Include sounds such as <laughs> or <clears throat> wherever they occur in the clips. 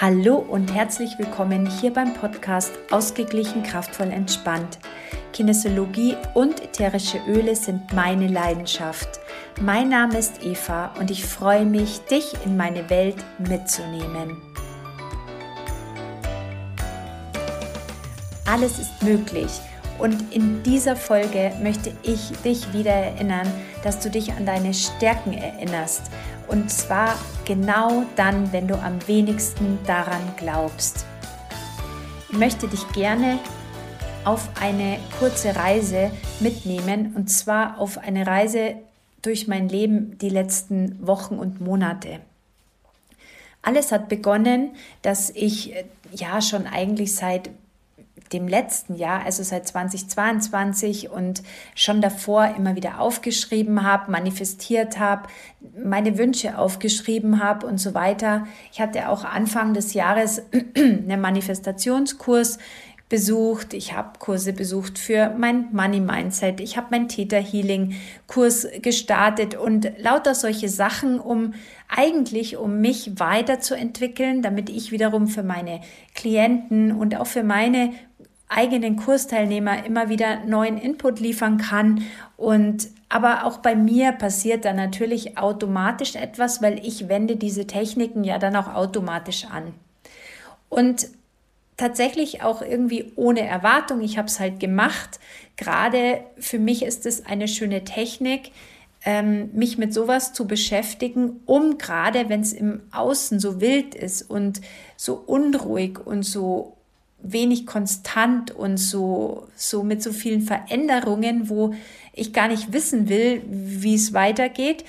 Hallo und herzlich willkommen hier beim Podcast Ausgeglichen, kraftvoll, entspannt. Kinesiologie und ätherische Öle sind meine Leidenschaft. Mein Name ist Eva und ich freue mich, dich in meine Welt mitzunehmen. Alles ist möglich. Und in dieser Folge möchte ich dich wieder erinnern, dass du dich an deine Stärken erinnerst und zwar genau dann, wenn du am wenigsten daran glaubst. Ich möchte dich gerne auf eine kurze Reise mitnehmen und zwar auf eine Reise durch mein Leben die letzten Wochen und Monate. Alles hat begonnen, dass ich äh, ja schon eigentlich seit dem letzten Jahr, also seit 2022 und schon davor immer wieder aufgeschrieben habe, manifestiert habe, meine Wünsche aufgeschrieben habe und so weiter. Ich hatte auch Anfang des Jahres <clears throat> einen Manifestationskurs besucht, ich habe Kurse besucht für mein Money Mindset, ich habe mein Theta Healing Kurs gestartet und lauter solche Sachen, um eigentlich um mich weiterzuentwickeln, damit ich wiederum für meine Klienten und auch für meine eigenen Kursteilnehmer immer wieder neuen Input liefern kann. Und aber auch bei mir passiert dann natürlich automatisch etwas, weil ich wende diese Techniken ja dann auch automatisch an. Und tatsächlich auch irgendwie ohne Erwartung. Ich habe es halt gemacht. Gerade für mich ist es eine schöne Technik, ähm, mich mit sowas zu beschäftigen, um gerade wenn es im Außen so wild ist und so unruhig und so wenig konstant und so, so mit so vielen Veränderungen, wo ich gar nicht wissen will, wie es weitergeht,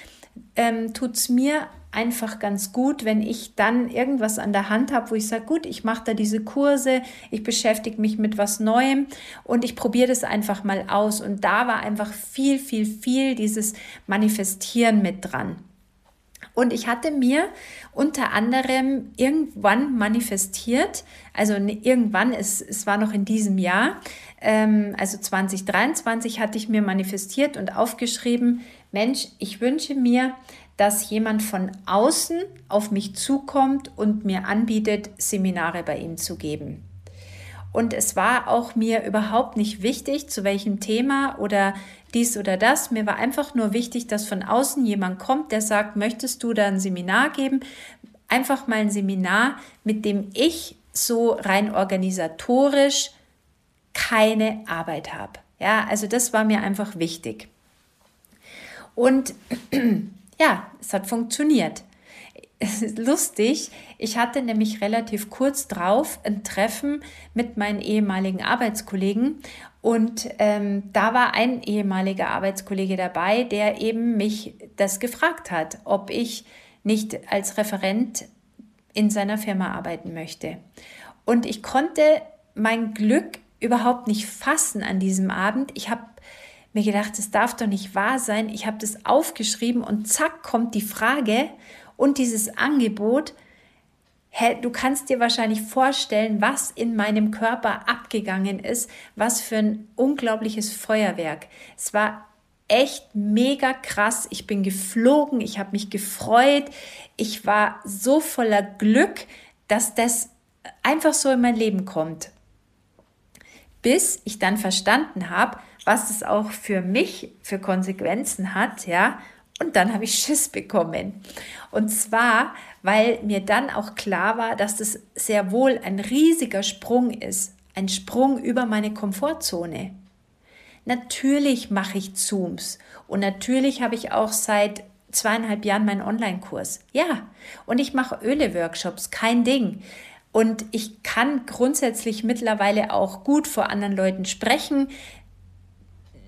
ähm, tut es mir einfach ganz gut, wenn ich dann irgendwas an der Hand habe, wo ich sage, gut, ich mache da diese Kurse, ich beschäftige mich mit was Neuem und ich probiere das einfach mal aus. Und da war einfach viel, viel, viel dieses Manifestieren mit dran. Und ich hatte mir unter anderem irgendwann manifestiert, also irgendwann, es, es war noch in diesem Jahr, ähm, also 2023 hatte ich mir manifestiert und aufgeschrieben, Mensch, ich wünsche mir, dass jemand von außen auf mich zukommt und mir anbietet, Seminare bei ihm zu geben. Und es war auch mir überhaupt nicht wichtig, zu welchem Thema oder dies oder das. Mir war einfach nur wichtig, dass von außen jemand kommt, der sagt, möchtest du da ein Seminar geben? Einfach mal ein Seminar, mit dem ich so rein organisatorisch keine Arbeit habe. Ja, also das war mir einfach wichtig. Und <clears throat> ja, es hat funktioniert lustig, ich hatte nämlich relativ kurz drauf ein Treffen mit meinen ehemaligen Arbeitskollegen und ähm, da war ein ehemaliger Arbeitskollege dabei, der eben mich das gefragt hat, ob ich nicht als Referent in seiner Firma arbeiten möchte. Und ich konnte mein Glück überhaupt nicht fassen an diesem Abend. Ich habe mir gedacht, das darf doch nicht wahr sein. Ich habe das aufgeschrieben und zack kommt die Frage und dieses Angebot, du kannst dir wahrscheinlich vorstellen, was in meinem Körper abgegangen ist, was für ein unglaubliches Feuerwerk. Es war echt mega krass. Ich bin geflogen, ich habe mich gefreut, ich war so voller Glück, dass das einfach so in mein Leben kommt. Bis ich dann verstanden habe, was es auch für mich für Konsequenzen hat, ja, und dann habe ich Schiss bekommen. Und zwar, weil mir dann auch klar war, dass das sehr wohl ein riesiger Sprung ist. Ein Sprung über meine Komfortzone. Natürlich mache ich Zooms und natürlich habe ich auch seit zweieinhalb Jahren meinen Online-Kurs. Ja, und ich mache Öle-Workshops, kein Ding. Und ich kann grundsätzlich mittlerweile auch gut vor anderen Leuten sprechen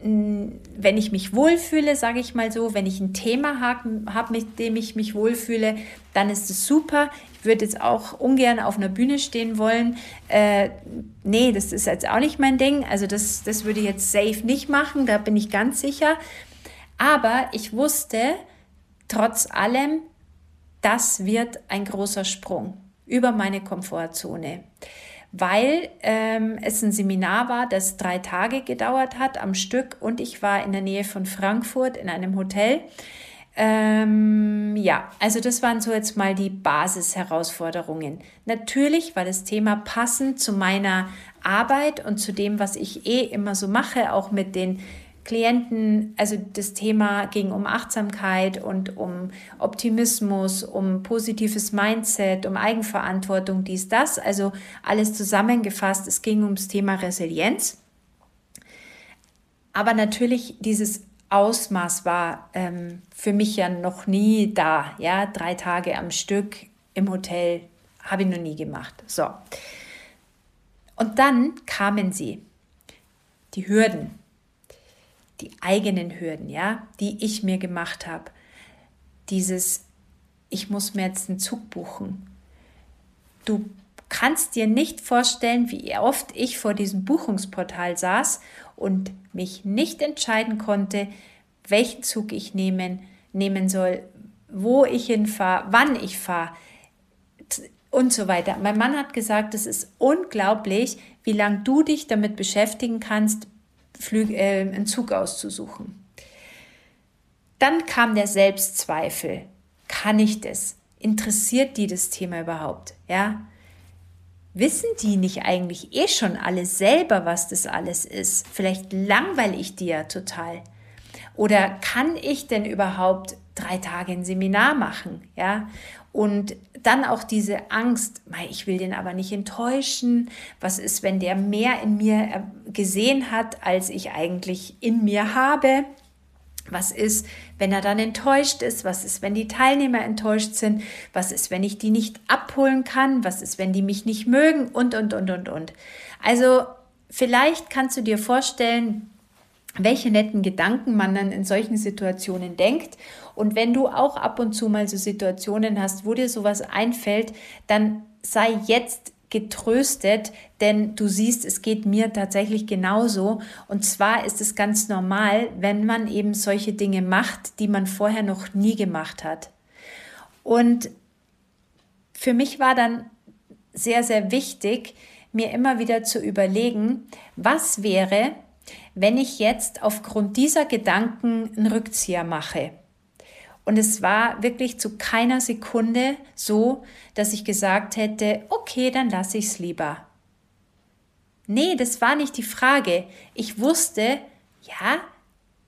wenn ich mich wohlfühle, sage ich mal so, wenn ich ein Thema habe, hab, mit dem ich mich wohlfühle, dann ist es super. Ich würde jetzt auch ungern auf einer Bühne stehen wollen. Äh, nee, das ist jetzt auch nicht mein Ding. Also das, das würde ich jetzt safe nicht machen, da bin ich ganz sicher. Aber ich wusste trotz allem, das wird ein großer Sprung über meine Komfortzone weil ähm, es ein Seminar war, das drei Tage gedauert hat am Stück und ich war in der Nähe von Frankfurt in einem Hotel. Ähm, ja, also das waren so jetzt mal die Basisherausforderungen. Natürlich war das Thema passend zu meiner Arbeit und zu dem, was ich eh immer so mache, auch mit den Klienten, also das Thema ging um Achtsamkeit und um Optimismus, um positives Mindset, um Eigenverantwortung, dies, das, also alles zusammengefasst. Es ging ums Thema Resilienz. Aber natürlich dieses Ausmaß war ähm, für mich ja noch nie da. Ja, drei Tage am Stück im Hotel habe ich noch nie gemacht. So. Und dann kamen sie, die Hürden, die eigenen Hürden, ja, die ich mir gemacht habe. Dieses, ich muss mir jetzt einen Zug buchen. Du kannst dir nicht vorstellen, wie oft ich vor diesem Buchungsportal saß und mich nicht entscheiden konnte, welchen Zug ich nehmen, nehmen soll, wo ich hinfahre, wann ich fahre und so weiter. Mein Mann hat gesagt, es ist unglaublich, wie lange du dich damit beschäftigen kannst, Flüge, äh, einen Zug auszusuchen. Dann kam der Selbstzweifel. Kann ich das? Interessiert die das Thema überhaupt? Ja? Wissen die nicht eigentlich eh schon alle selber, was das alles ist? Vielleicht langweile ich die ja total. Oder kann ich denn überhaupt drei Tage ein Seminar machen? Ja? Und dann auch diese Angst, ich will den aber nicht enttäuschen. Was ist, wenn der mehr in mir äh, gesehen hat, als ich eigentlich in mir habe? Was ist, wenn er dann enttäuscht ist? Was ist, wenn die Teilnehmer enttäuscht sind? Was ist, wenn ich die nicht abholen kann? Was ist, wenn die mich nicht mögen? Und, und, und, und, und. Also vielleicht kannst du dir vorstellen, welche netten Gedanken man dann in solchen Situationen denkt. Und wenn du auch ab und zu mal so Situationen hast, wo dir sowas einfällt, dann sei jetzt getröstet, denn du siehst, es geht mir tatsächlich genauso. Und zwar ist es ganz normal, wenn man eben solche Dinge macht, die man vorher noch nie gemacht hat. Und für mich war dann sehr, sehr wichtig, mir immer wieder zu überlegen, was wäre, wenn ich jetzt aufgrund dieser Gedanken einen Rückzieher mache. Und es war wirklich zu keiner Sekunde so, dass ich gesagt hätte, okay, dann lasse ich es lieber. Nee, das war nicht die Frage. Ich wusste, ja,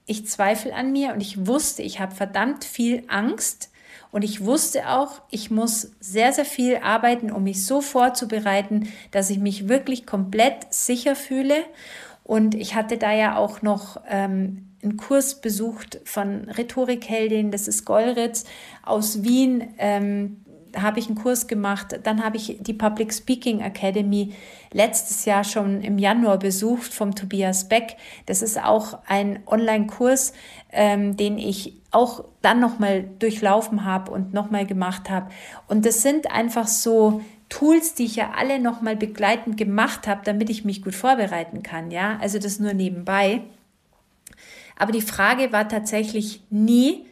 ich zweifle an mir und ich wusste, ich habe verdammt viel Angst und ich wusste auch, ich muss sehr, sehr viel arbeiten, um mich so vorzubereiten, dass ich mich wirklich komplett sicher fühle. Und ich hatte da ja auch noch ähm, einen Kurs besucht von Rhetorikheldin, das ist Golritz aus Wien. Ähm, habe ich einen Kurs gemacht. Dann habe ich die Public Speaking Academy letztes Jahr schon im Januar besucht vom Tobias Beck. Das ist auch ein Online-Kurs, ähm, den ich auch dann nochmal durchlaufen habe und nochmal gemacht habe. Und das sind einfach so Tools, die ich ja alle nochmal begleitend gemacht habe, damit ich mich gut vorbereiten kann. Ja, also das nur nebenbei. Aber die Frage war tatsächlich nie,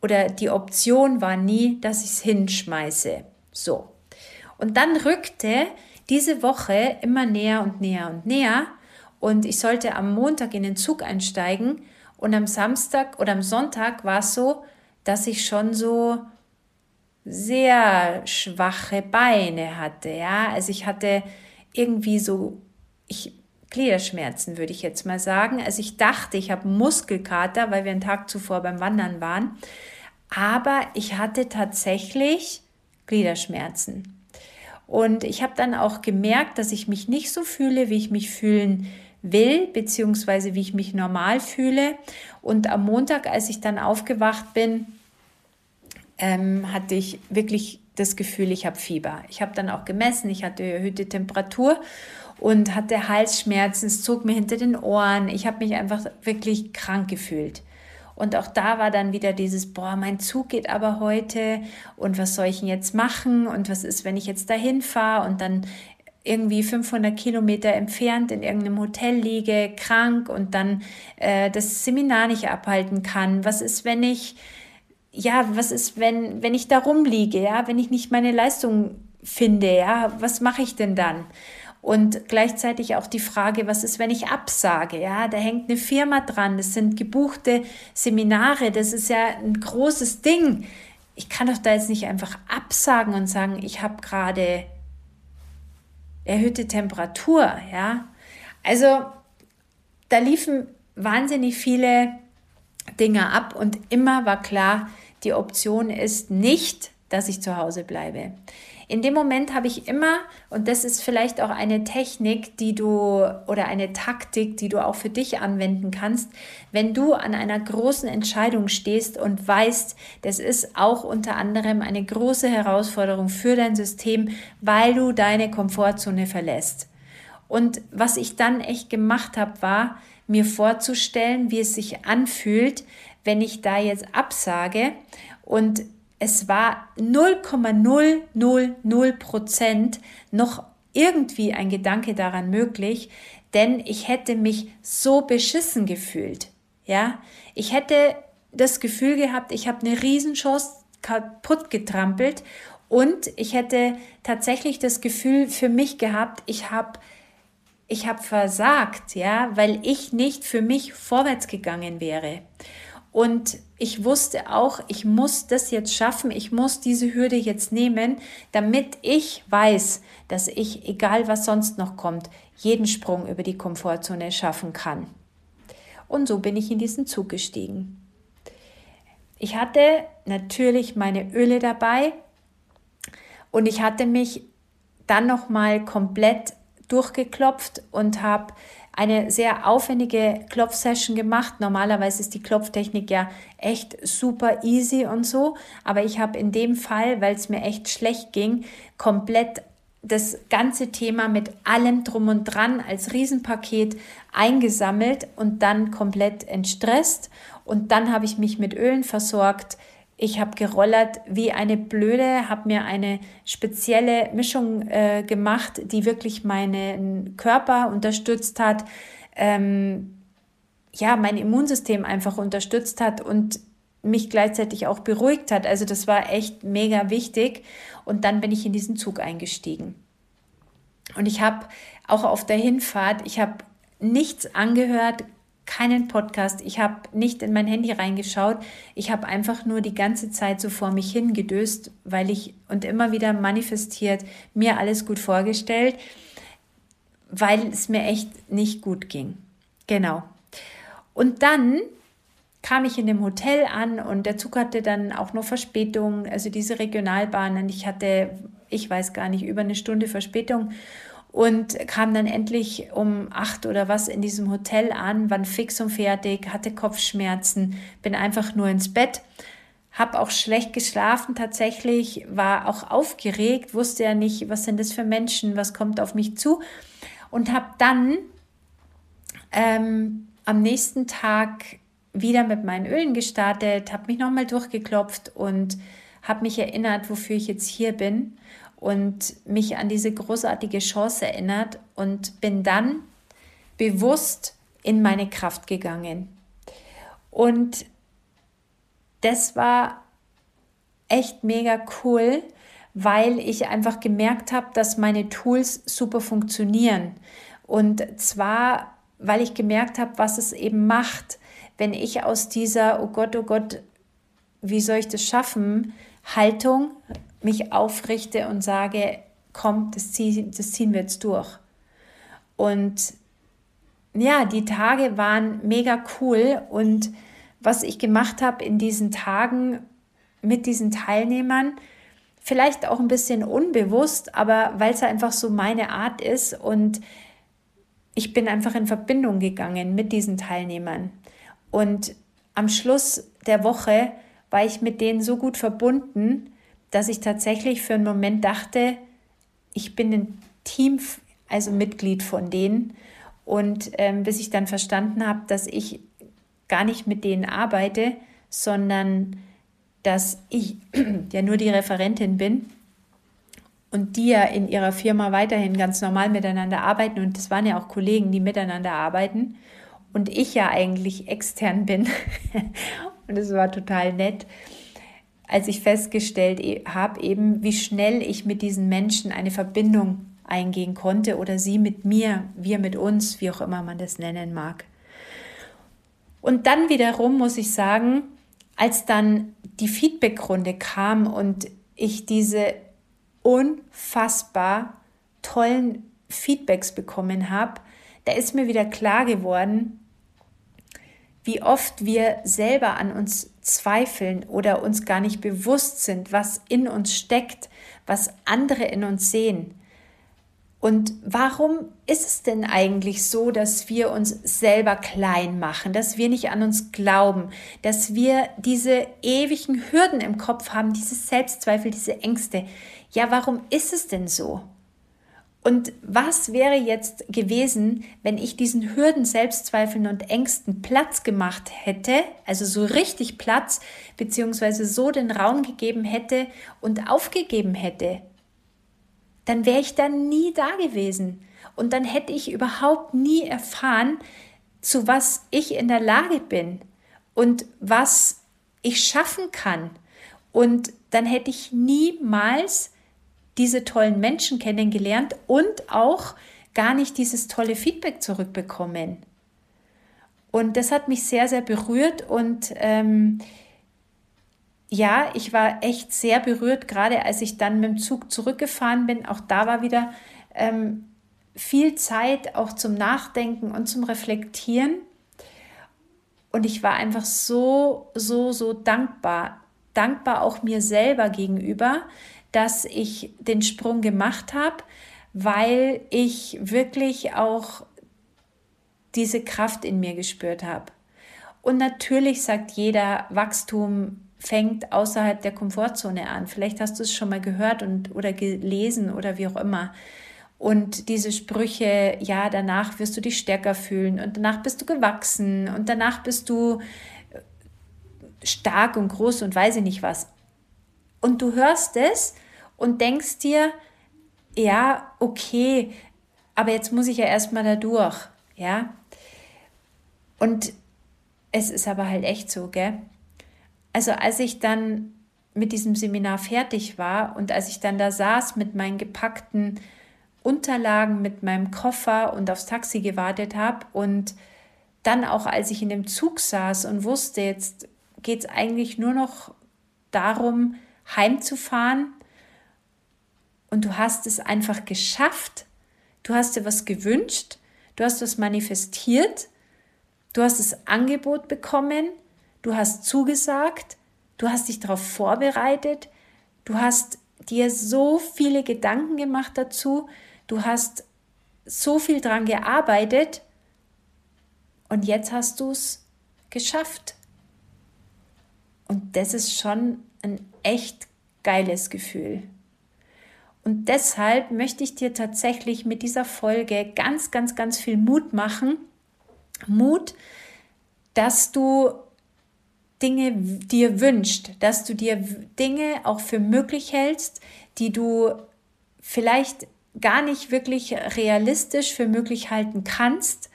oder die Option war nie, dass ich es hinschmeiße. So. Und dann rückte diese Woche immer näher und näher und näher. Und ich sollte am Montag in den Zug einsteigen. Und am Samstag oder am Sonntag war es so, dass ich schon so sehr schwache Beine hatte. Ja, also ich hatte irgendwie so, ich Gliederschmerzen, würde ich jetzt mal sagen. Also ich dachte, ich habe Muskelkater, weil wir einen Tag zuvor beim Wandern waren. Aber ich hatte tatsächlich Gliederschmerzen. Und ich habe dann auch gemerkt, dass ich mich nicht so fühle, wie ich mich fühlen will, beziehungsweise wie ich mich normal fühle. Und am Montag, als ich dann aufgewacht bin, ähm, hatte ich wirklich das Gefühl, ich habe Fieber. Ich habe dann auch gemessen, ich hatte erhöhte Temperatur und hatte Halsschmerzen, es zog mir hinter den Ohren. Ich habe mich einfach wirklich krank gefühlt. Und auch da war dann wieder dieses, boah, mein Zug geht aber heute und was soll ich denn jetzt machen und was ist, wenn ich jetzt dahin fahre und dann irgendwie 500 Kilometer entfernt in irgendeinem Hotel liege, krank und dann äh, das Seminar nicht abhalten kann. Was ist, wenn ich, ja, was ist, wenn, wenn ich da rumliege, ja, wenn ich nicht meine Leistung finde, ja, was mache ich denn dann? Und gleichzeitig auch die Frage, was ist, wenn ich absage? Ja, da hängt eine Firma dran, das sind gebuchte Seminare, das ist ja ein großes Ding. Ich kann doch da jetzt nicht einfach absagen und sagen, ich habe gerade erhöhte Temperatur, ja. Also da liefen wahnsinnig viele Dinge ab und immer war klar, die Option ist nicht, dass ich zu Hause bleibe. In dem Moment habe ich immer, und das ist vielleicht auch eine Technik, die du oder eine Taktik, die du auch für dich anwenden kannst, wenn du an einer großen Entscheidung stehst und weißt, das ist auch unter anderem eine große Herausforderung für dein System, weil du deine Komfortzone verlässt. Und was ich dann echt gemacht habe, war, mir vorzustellen, wie es sich anfühlt, wenn ich da jetzt absage und es war 0,000 Prozent noch irgendwie ein Gedanke daran möglich, denn ich hätte mich so beschissen gefühlt. Ja, ich hätte das Gefühl gehabt, ich habe eine Riesenchance kaputt getrampelt und ich hätte tatsächlich das Gefühl für mich gehabt, ich habe ich habe versagt, ja, weil ich nicht für mich vorwärts gegangen wäre. Und ich wusste auch, ich muss das jetzt schaffen, ich muss diese Hürde jetzt nehmen, damit ich weiß, dass ich, egal was sonst noch kommt, jeden Sprung über die Komfortzone schaffen kann. Und so bin ich in diesen Zug gestiegen. Ich hatte natürlich meine Öle dabei und ich hatte mich dann noch mal komplett durchgeklopft und habe eine sehr aufwendige Klopfsession gemacht. Normalerweise ist die Klopftechnik ja echt super easy und so, aber ich habe in dem Fall, weil es mir echt schlecht ging, komplett das ganze Thema mit allem drum und dran als Riesenpaket eingesammelt und dann komplett entstresst. Und dann habe ich mich mit Ölen versorgt, ich habe gerollert wie eine Blöde, habe mir eine spezielle Mischung äh, gemacht, die wirklich meinen Körper unterstützt hat, ähm, ja, mein Immunsystem einfach unterstützt hat und mich gleichzeitig auch beruhigt hat. Also das war echt mega wichtig. Und dann bin ich in diesen Zug eingestiegen. Und ich habe auch auf der Hinfahrt, ich habe nichts angehört, keinen Podcast, ich habe nicht in mein Handy reingeschaut, ich habe einfach nur die ganze Zeit so vor mich hingedöst, weil ich und immer wieder manifestiert, mir alles gut vorgestellt, weil es mir echt nicht gut ging. Genau. Und dann kam ich in dem Hotel an und der Zug hatte dann auch noch Verspätung, also diese Regionalbahn und ich hatte, ich weiß gar nicht, über eine Stunde Verspätung und kam dann endlich um acht oder was in diesem Hotel an, war fix und fertig, hatte Kopfschmerzen, bin einfach nur ins Bett, habe auch schlecht geschlafen tatsächlich, war auch aufgeregt, wusste ja nicht, was sind das für Menschen, was kommt auf mich zu und habe dann ähm, am nächsten Tag wieder mit meinen Ölen gestartet, habe mich nochmal durchgeklopft und habe mich erinnert, wofür ich jetzt hier bin und mich an diese großartige Chance erinnert und bin dann bewusst in meine Kraft gegangen. Und das war echt mega cool, weil ich einfach gemerkt habe, dass meine Tools super funktionieren. Und zwar, weil ich gemerkt habe, was es eben macht, wenn ich aus dieser, oh Gott, oh Gott, wie soll ich das schaffen, Haltung mich aufrichte und sage, komm, das, zieh, das ziehen wir jetzt durch. Und ja, die Tage waren mega cool und was ich gemacht habe in diesen Tagen mit diesen Teilnehmern, vielleicht auch ein bisschen unbewusst, aber weil es einfach so meine Art ist und ich bin einfach in Verbindung gegangen mit diesen Teilnehmern. Und am Schluss der Woche war ich mit denen so gut verbunden, dass ich tatsächlich für einen Moment dachte, ich bin ein Team, also Mitglied von denen. Und ähm, bis ich dann verstanden habe, dass ich gar nicht mit denen arbeite, sondern dass ich <clears throat> ja nur die Referentin bin und die ja in ihrer Firma weiterhin ganz normal miteinander arbeiten. Und das waren ja auch Kollegen, die miteinander arbeiten. Und ich ja eigentlich extern bin. <laughs> und es war total nett als ich festgestellt e-, habe, eben wie schnell ich mit diesen Menschen eine Verbindung eingehen konnte oder sie mit mir, wir mit uns, wie auch immer man das nennen mag. Und dann wiederum muss ich sagen, als dann die Feedbackrunde kam und ich diese unfassbar tollen Feedbacks bekommen habe, da ist mir wieder klar geworden, wie oft wir selber an uns zweifeln oder uns gar nicht bewusst sind, was in uns steckt, was andere in uns sehen. Und warum ist es denn eigentlich so, dass wir uns selber klein machen, dass wir nicht an uns glauben, dass wir diese ewigen Hürden im Kopf haben, diese Selbstzweifel, diese Ängste? Ja, warum ist es denn so? Und was wäre jetzt gewesen, wenn ich diesen Hürden, Selbstzweifeln und Ängsten Platz gemacht hätte, also so richtig Platz, beziehungsweise so den Raum gegeben hätte und aufgegeben hätte? dann wäre ich dann nie da gewesen. Und dann hätte ich überhaupt nie erfahren, zu was ich in der Lage bin und was ich schaffen kann. Und dann hätte ich niemals diese tollen Menschen kennengelernt und auch gar nicht dieses tolle Feedback zurückbekommen. Und das hat mich sehr, sehr berührt und ähm, ja, ich war echt sehr berührt, gerade als ich dann mit dem Zug zurückgefahren bin. Auch da war wieder ähm, viel Zeit auch zum Nachdenken und zum Reflektieren. Und ich war einfach so, so, so dankbar. Dankbar auch mir selber gegenüber, dass ich den Sprung gemacht habe, weil ich wirklich auch diese Kraft in mir gespürt habe. Und natürlich sagt jeder, Wachstum fängt außerhalb der Komfortzone an. Vielleicht hast du es schon mal gehört und oder gelesen oder wie auch immer. Und diese Sprüche, ja, danach wirst du dich stärker fühlen und danach bist du gewachsen und danach bist du äh, stark und groß und weiß ich nicht was. Und du hörst es und denkst dir, ja, okay, aber jetzt muss ich ja erstmal da durch, ja. Und es ist aber halt echt so, gell? also als ich dann mit diesem Seminar fertig war und als ich dann da saß mit meinen gepackten Unterlagen, mit meinem Koffer und aufs Taxi gewartet habe und dann auch als ich in dem Zug saß und wusste, jetzt geht es eigentlich nur noch darum, heimzufahren und du hast es einfach geschafft, du hast dir was gewünscht, du hast was manifestiert, du hast das Angebot bekommen, du hast zugesagt, du hast dich darauf vorbereitet, du hast dir so viele Gedanken gemacht dazu, du hast so viel dran gearbeitet. Und jetzt hast du es geschafft. Und das ist schon ein echt geiles Gefühl. Und deshalb möchte ich dir tatsächlich mit dieser Folge ganz, ganz, ganz viel Mut machen. Mut, dass du Dinge dir wünscht, dass du dir Dinge auch für möglich hältst, die du vielleicht gar nicht wirklich realistisch für möglich halten kannst,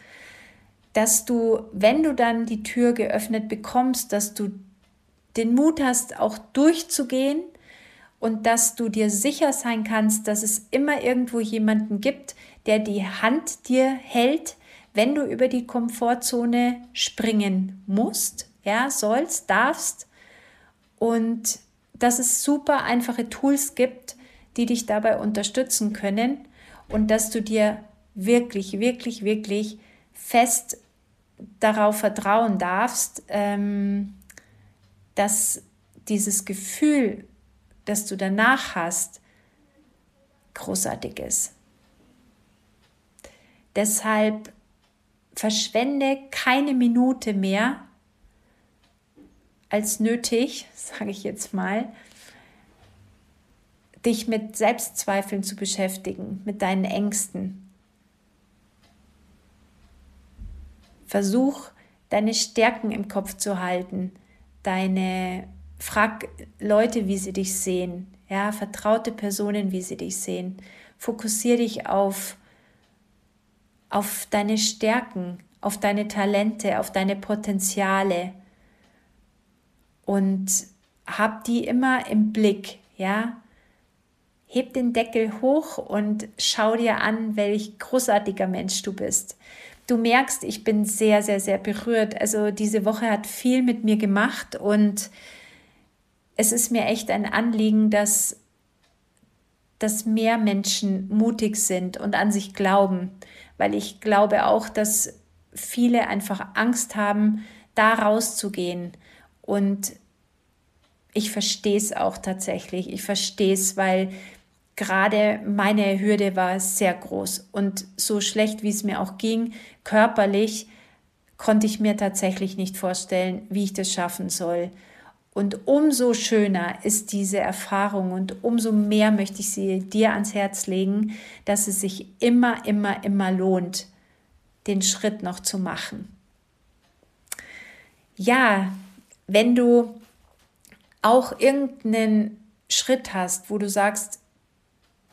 dass du, wenn du dann die Tür geöffnet bekommst, dass du den Mut hast, auch durchzugehen und dass du dir sicher sein kannst, dass es immer irgendwo jemanden gibt, der die Hand dir hält, wenn du über die Komfortzone springen musst ja, sollst, darfst. Und dass es super einfache Tools gibt, die dich dabei unterstützen können und dass du dir wirklich, wirklich, wirklich fest darauf vertrauen darfst, ähm, dass dieses Gefühl, das du danach hast, großartig ist. Deshalb verschwende keine Minute mehr als nötig, <laughs> sage ich jetzt mal, dich mit Selbstzweifeln zu beschäftigen, mit deinen Ängsten. Versuch, deine Stärken im Kopf zu halten, deine Frag Leute, wie sie dich sehen, ja, vertraute Personen, wie sie dich sehen. Fokussiere dich auf, auf deine Stärken, auf deine Talente, auf deine Potenziale und hab die immer im Blick, ja. heb den Deckel hoch und schau dir an, welch großartiger Mensch du bist. Du merkst, ich bin sehr, sehr, sehr berührt. Also diese Woche hat viel mit mir gemacht und es ist mir echt ein Anliegen, dass, dass mehr Menschen mutig sind und an sich glauben, weil ich glaube auch, dass viele einfach Angst haben, da rauszugehen. Und ich verstehe es auch tatsächlich. Ich verstehe es, weil gerade meine Hürde war sehr groß und so schlecht, wie es mir auch ging, körperlich, konnte ich mir tatsächlich nicht vorstellen, wie ich das schaffen soll. Und umso schöner ist diese Erfahrung und umso mehr möchte ich sie dir ans Herz legen, dass es sich immer, immer, immer lohnt, den Schritt noch zu machen. Ja, wenn du auch irgendeinen Schritt hast, wo du sagst,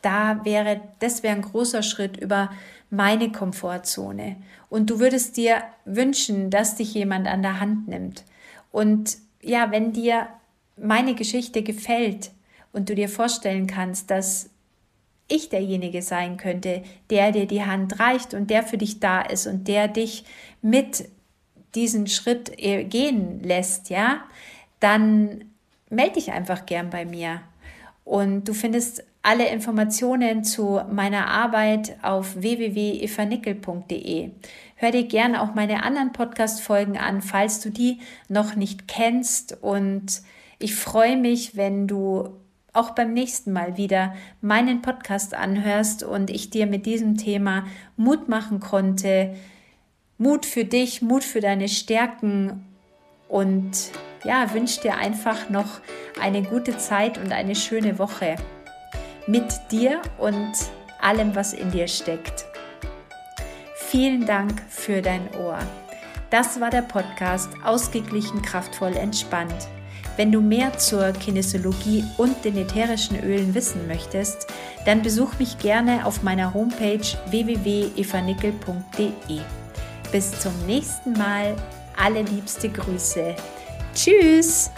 da wäre, das wäre ein großer Schritt über meine Komfortzone. Und du würdest dir wünschen, dass dich jemand an der Hand nimmt. Und ja, wenn dir meine Geschichte gefällt und du dir vorstellen kannst, dass ich derjenige sein könnte, der dir die Hand reicht und der für dich da ist und der dich mit diesen Schritt äh, gehen lässt, ja, dann melde dich einfach gern bei mir. Und du findest alle Informationen zu meiner Arbeit auf www.evanickel.de. Hör dir gerne auch meine anderen Podcast-Folgen an, falls du die noch nicht kennst. Und ich freue mich, wenn du auch beim nächsten Mal wieder meinen Podcast anhörst und ich dir mit diesem Thema Mut machen konnte. Mut für dich, Mut für deine Stärken und ja, wünsche dir einfach noch eine gute Zeit und eine schöne Woche mit dir und allem, was in dir steckt. Vielen Dank für dein Ohr. Das war der Podcast Ausgeglichen, kraftvoll, entspannt. Wenn du mehr zur Kinesiologie und den ätherischen Ölen wissen möchtest, dann besuch mich gerne auf meiner Homepage www.evanickel.de. Bis zum nächsten Mal. Alle liebste Grüße. Tschüss!